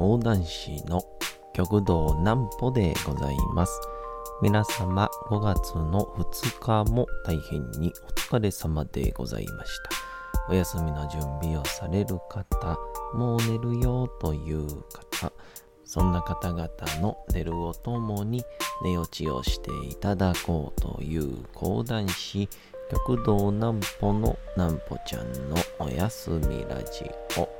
講談師の極道南歩でございます。皆様5月の2日も大変にお疲れ様でございました。お休みの準備をされる方、もう寝るよという方、そんな方々の寝るをともに寝落ちをしていただこうという講談師、極道南歩の南歩ちゃんのおやすみラジオ。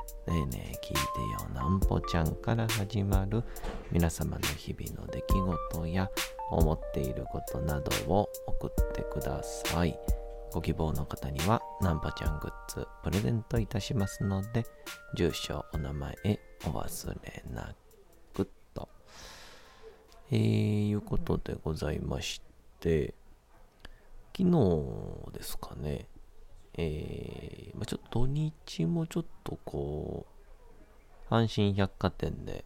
ねえねえ聞いてよなんぽちゃんから始まる皆様の日々の出来事や思っていることなどを送ってください。ご希望の方にはなんぽちゃんグッズプレゼントいたしますので、住所、お名前お忘れなくと。えー、いうことでございまして、昨日ですかね、えーまあ、ちょっと土日もちょっとこう、阪神百貨店で、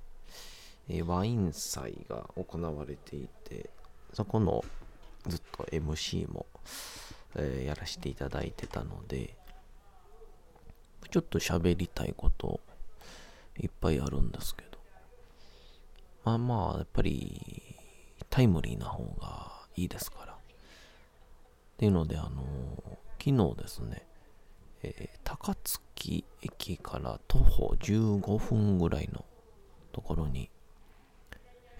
えーワイン祭が行われていて、そこのずっと MC も、えーやらせていただいてたので、ちょっと喋りたいこといっぱいあるんですけど、まあまあ、やっぱりタイムリーな方がいいですから。っていうので、あの昨日ですね、えー高槻駅から徒歩15分ぐらいのところに、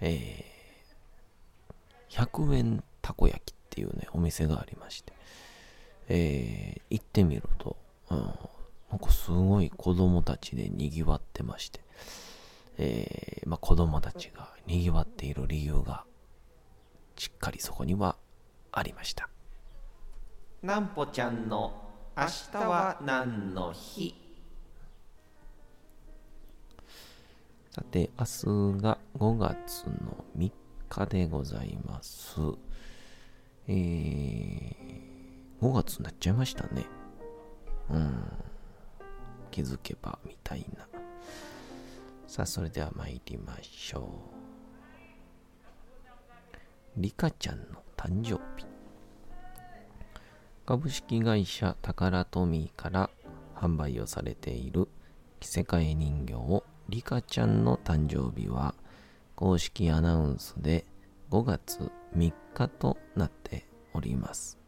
えー100円たこ焼きっていうね、お店がありまして、えー行ってみると、うん、なんかすごい子供たちで賑わってまして、えーまあ、子供たちが賑わっている理由が、しっかりそこにはありました。なんぽちゃんの明日は何の日？さて、明日が5月の3日でございます。えー、5月になっちゃいましたね。うん。気づけばみたいな。さあ、それでは参りましょう。リカちゃんの誕生日。株式会社タカラトミーから販売をされている着せ替え人形リカちゃんの誕生日は公式アナウンスで5月3日となっております。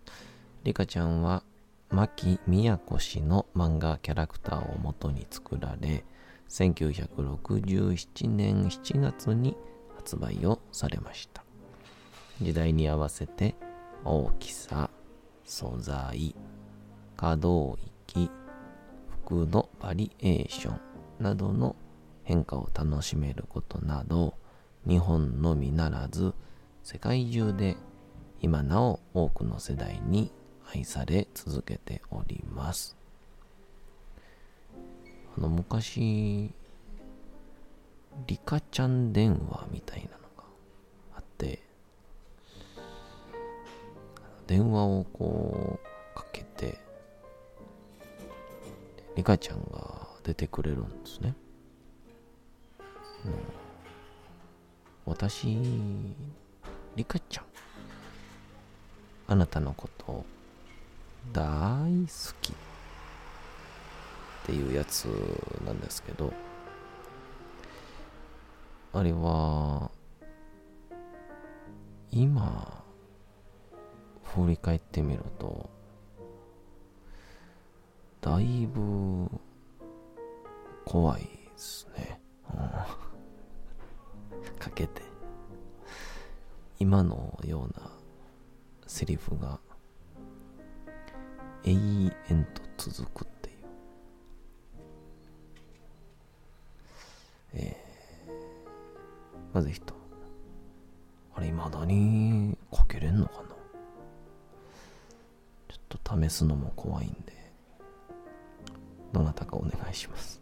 リカちゃんは牧宮子氏の漫画キャラクターを元に作られ1967年7月に発売をされました。時代に合わせて大きさ、素材、可動域、服のバリエーションなどの変化を楽しめることなど、日本のみならず世界中で今なお多くの世代に愛され続けております。あの昔、リカちゃん電話みたいなの電話をこうかけて、リカちゃんが出てくれるんですね。うん、私、リカちゃん、あなたのこと大好きっていうやつなんですけど、あれは、今、振り返ってみると、だいぶ怖いですね。うん かけて。今のようなセリフが永遠と続くっていう。えー、まず一あれ、未だにすのも怖いんでどなたかお願いします。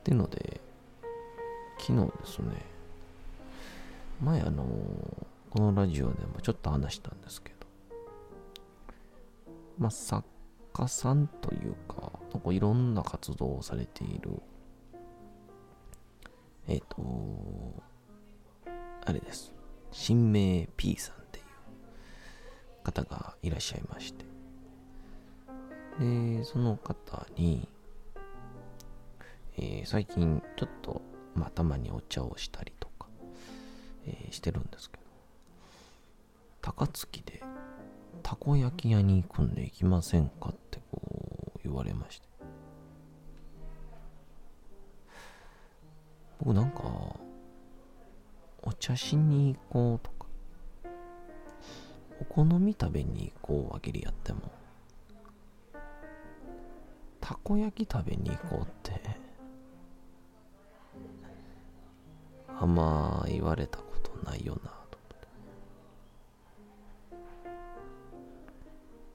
ってので昨日ですね前あのこのラジオでもちょっと話したんですけどまあ作家さんというかなんかいろんな活動をされているえっ、ー、とあれです。新名 P さんっていう方がいらっしゃいまして。で、その方に、えー、最近ちょっと、まあ、たまにお茶をしたりとか、えー、してるんですけど、高槻でたこ焼き屋に行くんで行きませんかってこう言われまして。僕なんか、お茶しに行こうとか、お好み食べに行こうわけでやっても、たこ焼き食べに行こうって、あんま言われたことないよなと思って。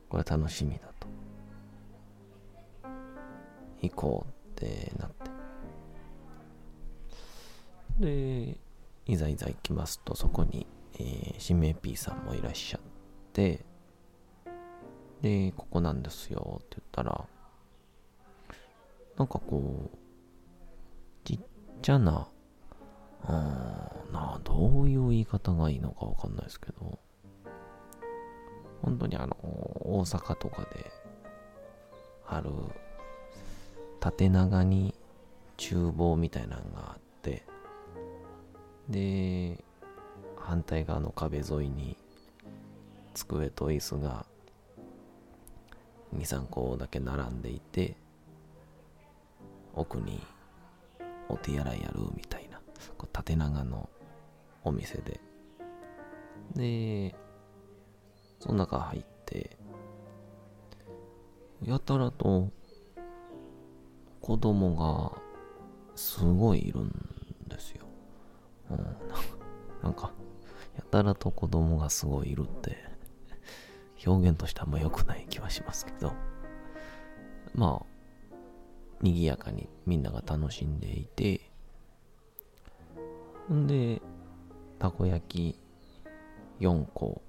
これ楽しみだと。行こうってなって。でいざいざ行きますとそこに、えー、新名 P さんもいらっしゃってでここなんですよって言ったらなんかこうちっちゃなうんなどういう言い方がいいのかわかんないですけど、本当にあの、大阪とかである縦長に厨房みたいなのがあって、で、反対側の壁沿いに机と椅子が2、3個だけ並んでいて、奥にお手洗いやるみたいな。こう縦長のお店で。で、その中入って、やたらと子供がすごいいるんですよ。うん、なんか、やたらと子供がすごいいるって、表現としてあんま良くない気はしますけど、まあ、賑やかにみんなが楽しんでいて、んで、たこ焼き4個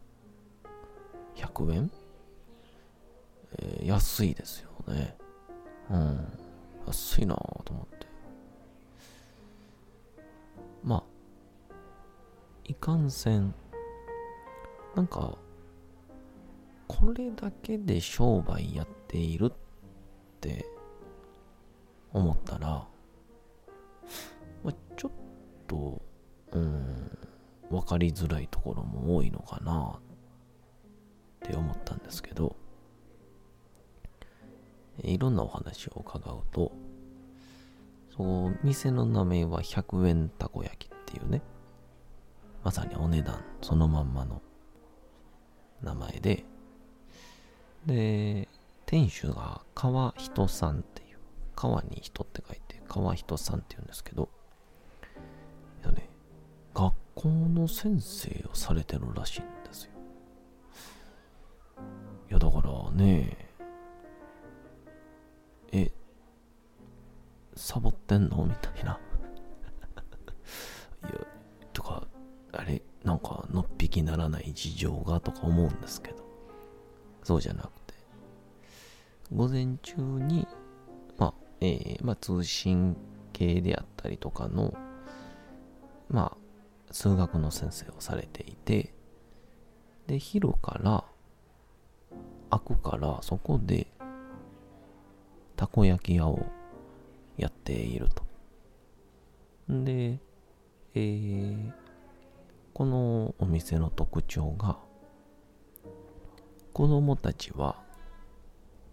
100円、えー、安いですよね。うん。安いなと思っいかんせん、なんか、これだけで商売やっているって思ったら、まあ、ちょっと、うん、分かりづらいところも多いのかなって思ったんですけど、いろんなお話を伺うと、そう、店の名前は100円たこ焼きっていうね、まさにお値段そのまんまの名前で、で、店主が川人さんっていう、川に人って書いて川人さんっていうんですけど、ね学校の先生をされてるらしいんですよ。いや、だからね、え、サボってんの？みたいな。なんか、のっぴきならない事情がとか思うんですけど、そうじゃなくて、午前中に、まあ、えー、まあ、通信系であったりとかの、まあ、数学の先生をされていて、で、昼から開くからそこでたこ焼き屋をやっていると。んで、えー、このお店の特徴が子供たちは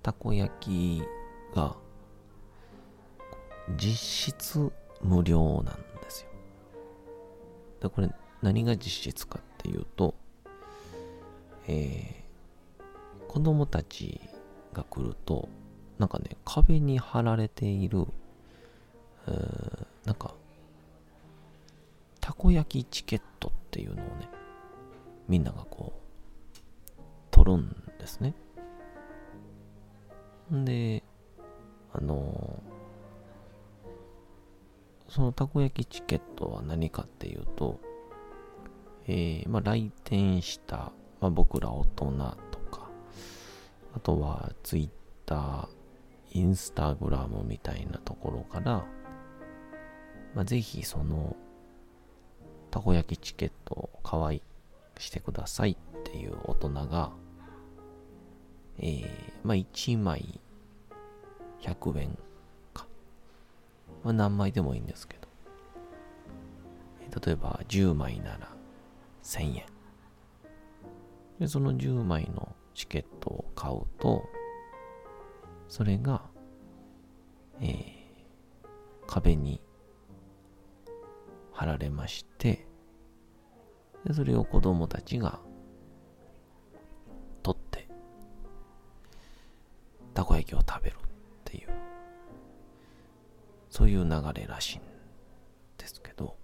たこ焼きが実質無料なんですよ、これ何が実質かっていうと、えー、子供たちが来ると、なんかね、壁に貼られている、えー、なんか、こ焼きチケットっていうのをね、みんながこう、取るんですね。んで、あのそのたこ焼きチケットは何かっていうと、えー、まあ、来店した、まあ、僕ら大人とか、あとはツイッター、インスタグラムみたいなところから、まあ、ぜひその、たこ焼きチケットを可愛してくださいっていう大人が、えー、まあ、1枚100円か。まあ、何枚でもいいんですけど。例えば10枚なら1000円。で、その10枚のチケットを買うと、それが、えー、壁に貼られまして、でそれを子供たちが取って、たこ焼きを食べるっていう、そういう流れらしいんですけど、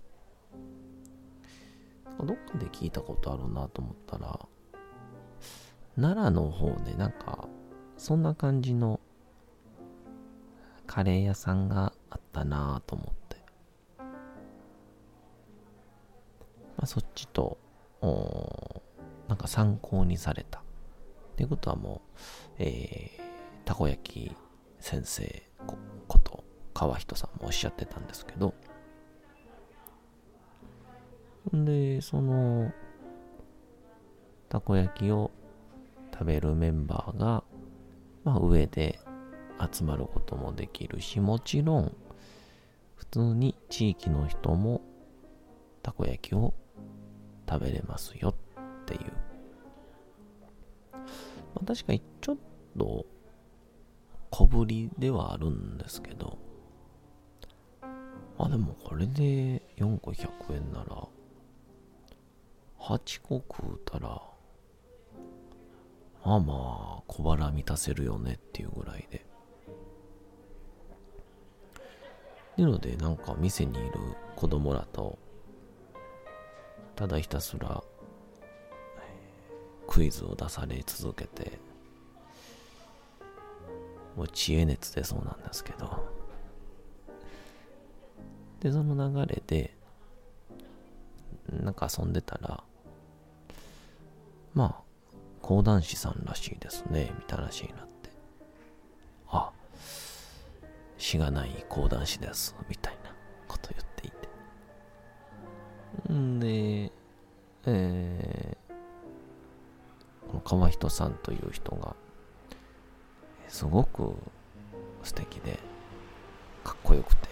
どっかで聞いたことあるなと思ったら、奈良の方でなんか、そんな感じのカレー屋さんがあったなと思っそっちと、なんか参考にされた。っていうことはもう、えー、たこ焼き先生こと川人さんもおっしゃってたんですけど、で、その、たこ焼きを食べるメンバーが、まあ、上で集まることもできるし、もちろん、普通に地域の人もたこ焼きを食べれますよっていう。まあ、確かにちょっと小ぶりではあるんですけど、まあ、でもこれで4個100円なら、8個食うたら、まあまあ小腹満たせるよねっていうぐらいで。なのでなんか店にいる子供らとただひたすらクイズを出され続けてもう知恵熱でそうなんですけど。でその流れでなんか遊んでたらまあ講談師さんらしいですねみたいな話になって。あしがない講談師ですみたいなこと言って。でえー、この川人さんという人がすごく素敵でかっこよくて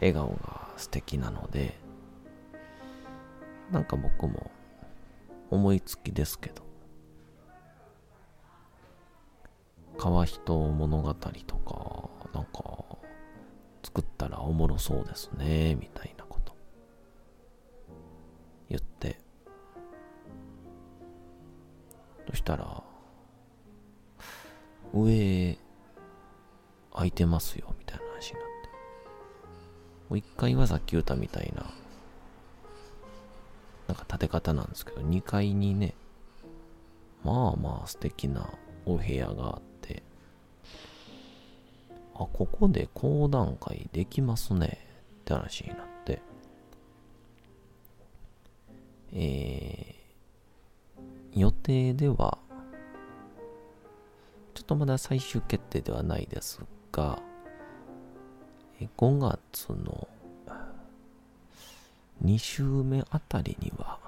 笑顔が素敵なのでなんか僕も思いつきですけど川人物語とかなんか作ったらおもろそうですねみたいな。したら上空いてますよみたいな話になって。もう一回はさっき言ったみたいななんか建て方なんですけど2階にねまあまあ素敵なお部屋があってあここで講談会できますねって話になって。えー、予定ではちょっとまだ最終決定ではないですが、5月の2週目あたりには、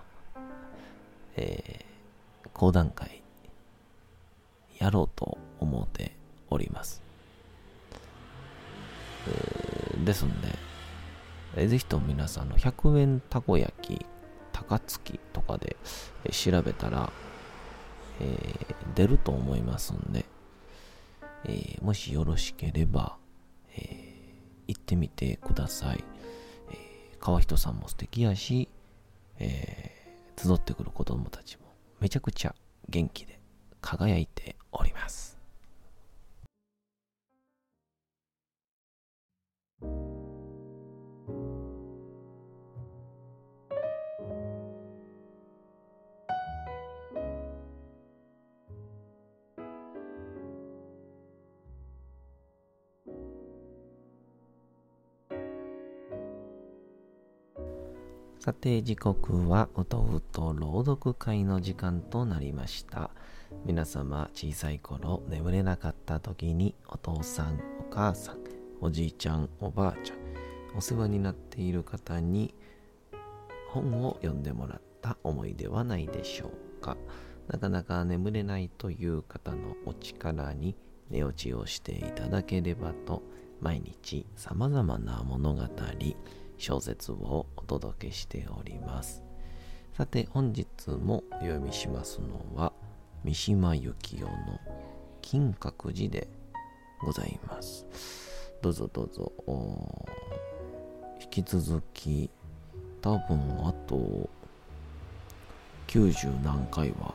えー、講談会やろうと思っております。ですんで、ぜひとも皆さんの100円たこ焼き、高槻とかで調べたら、えー、出ると思いますんで、えー、もしよろしければ、えー、行ってみてください。え、川人さんも素敵やし、え、集ってくる子供たちもめちゃくちゃ元気で輝いております。さて時刻はうとうと朗読会の時間となりました。皆様小さい頃眠れなかった時にお父さんお母さんおじいちゃんおばあちゃんお世話になっている方に本を読んでもらった思いではないでしょうか。なかなか眠れないという方のお力に寝落ちをしていただければと毎日様々な物語小説を届けしております。さて本日もお読みしますのは三島由紀夫の金閣寺でございます。どうぞどうぞ。引き続き多分あと90何回は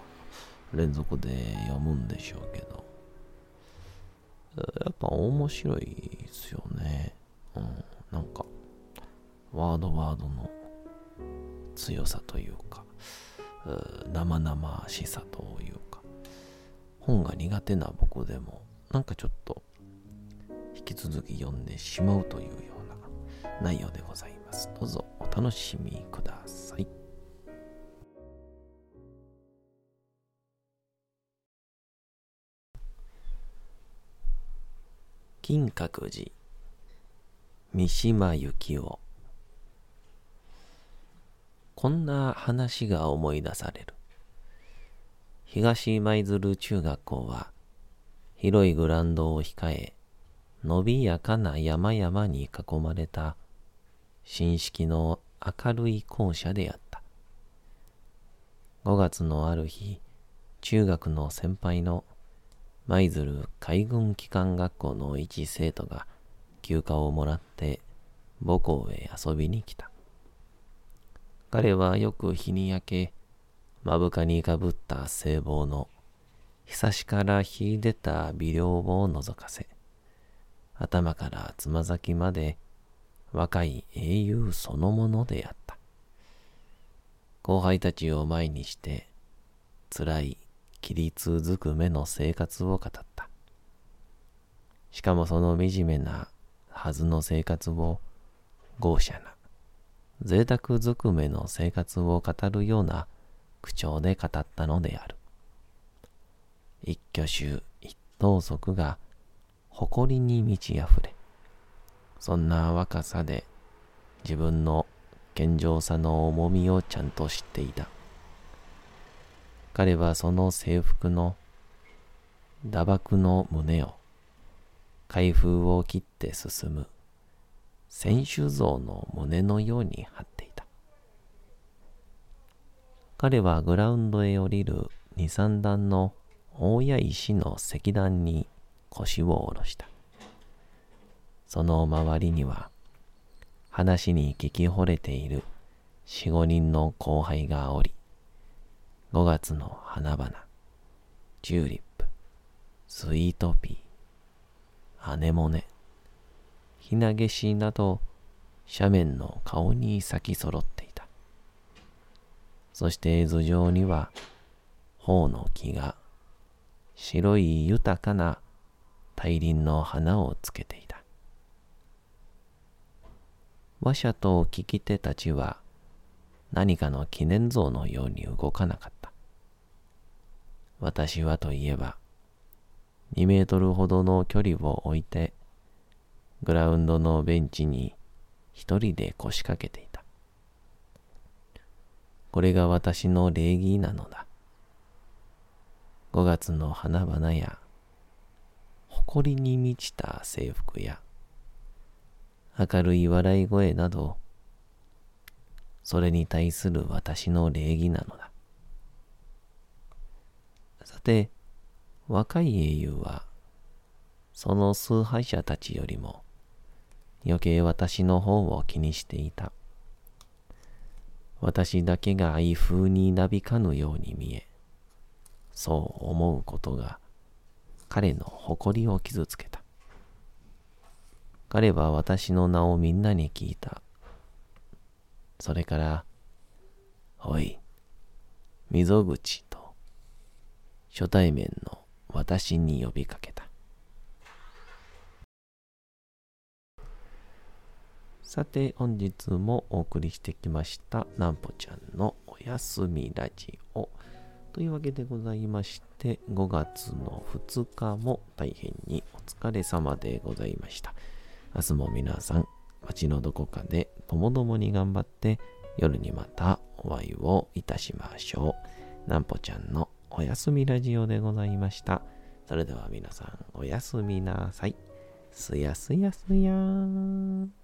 連続で読むんでしょうけどやっぱ面白いですよね。うん、なんかワードワードの強さというか、生々しさというか、本が苦手な僕でも、なんかちょっと引き続き読んでしまうというような内容でございます。どうぞお楽しみください。金閣寺三島由紀夫こんな話が思い出される。東舞鶴中学校は、広いグラウンドを控え、伸びやかな山々に囲まれた、新式の明るい校舎であった。5月のある日、中学の先輩の舞鶴海軍機関学校の一生徒が休暇をもらって母校へ遊びに来た。彼はよく日に焼け、目深にかぶった聖望の、ひさしから秀でた微量を覗かせ、頭からつま先まで若い英雄そのものであった。後輩たちを前にして、辛い規律ずくめの生活を語った。しかもその惨めなはずの生活を豪奢な贅沢ずくめの生活を語るような口調で語ったのである。一挙手一投足が誇りに満ち溢れ、そんな若さで自分の健常さの重みをちゃんと知っていた。彼はその制服の打爆の胸を開封を切って進む選手像の胸のように張っていた。彼はグラウンドへ降りる二三段の大谷石の石段に腰を下ろした。その周りには話に聞き惚れている四五人の後輩がおり、五月の花々、チューリップ、スイートピー、アネモネ、ひなげしなど斜面の顔に咲き揃っていた。そして頭上には頬の木が白い豊かな大輪の花をつけていた。馬車と聞き手たちは何かの記念像のように動かなかった。私はといえば、2メートルほどの距離を置いてグラウンドのベンチに一人で腰掛けていた。これが私の礼儀なのだ。5月の花々や、誇りに満ちた制服や、明るい笑い声など、それに対する私の礼儀なのだ。さて、若い英雄は、その崇拝者たちよりも、余計私の方を気にしていた。私だけが愛風になびかぬように見え、そう思うことが彼の誇りを傷つけた。彼は私の名をみんなに聞いた。それから、おい、溝口と初対面の私に呼びかけた。さて、本日もお送りしてきました、なんぽちゃんのおやすみラジオ。というわけでございまして、5月の2日も大変にお疲れ様でございました。明日も皆さん、街のどこかでともどもに頑張って、夜にまたお会いをいたしましょう。なんぽちゃんのおやすみラジオでございました。それでは皆さん、おやすみなさい。すやすやすやーん。